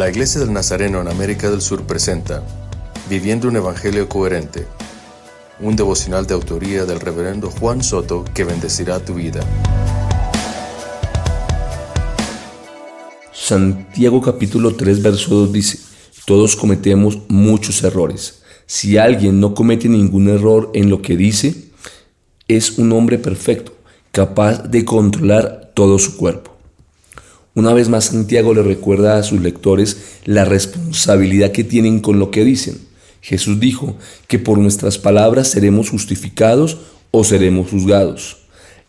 La Iglesia del Nazareno en América del Sur presenta Viviendo un Evangelio Coherente, un devocional de autoría del reverendo Juan Soto que bendecirá tu vida. Santiago capítulo 3 verso 2 dice, todos cometemos muchos errores. Si alguien no comete ningún error en lo que dice, es un hombre perfecto, capaz de controlar todo su cuerpo. Una vez más Santiago le recuerda a sus lectores la responsabilidad que tienen con lo que dicen. Jesús dijo que por nuestras palabras seremos justificados o seremos juzgados.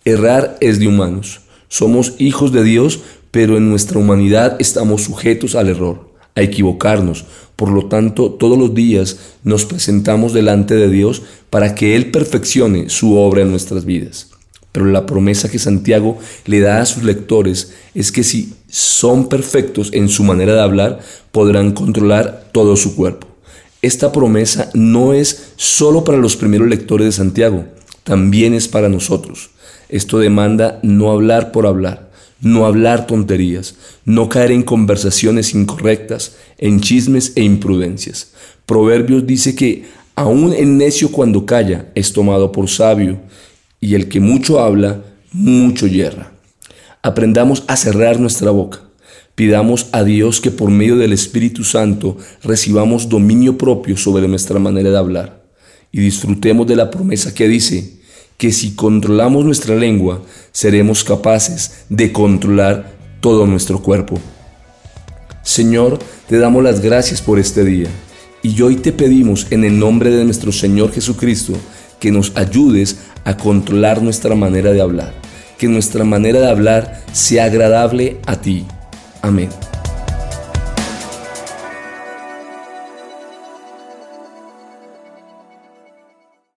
Errar es de humanos. Somos hijos de Dios, pero en nuestra humanidad estamos sujetos al error, a equivocarnos. Por lo tanto, todos los días nos presentamos delante de Dios para que Él perfeccione su obra en nuestras vidas. Pero la promesa que Santiago le da a sus lectores es que si son perfectos en su manera de hablar, podrán controlar todo su cuerpo. Esta promesa no es solo para los primeros lectores de Santiago, también es para nosotros. Esto demanda no hablar por hablar, no hablar tonterías, no caer en conversaciones incorrectas, en chismes e imprudencias. Proverbios dice que aún el necio cuando calla es tomado por sabio y el que mucho habla, mucho yerra. Aprendamos a cerrar nuestra boca. Pidamos a Dios que por medio del Espíritu Santo recibamos dominio propio sobre nuestra manera de hablar y disfrutemos de la promesa que dice que si controlamos nuestra lengua, seremos capaces de controlar todo nuestro cuerpo. Señor, te damos las gracias por este día y hoy te pedimos en el nombre de nuestro Señor Jesucristo que nos ayudes a controlar nuestra manera de hablar, que nuestra manera de hablar sea agradable a ti. Amén.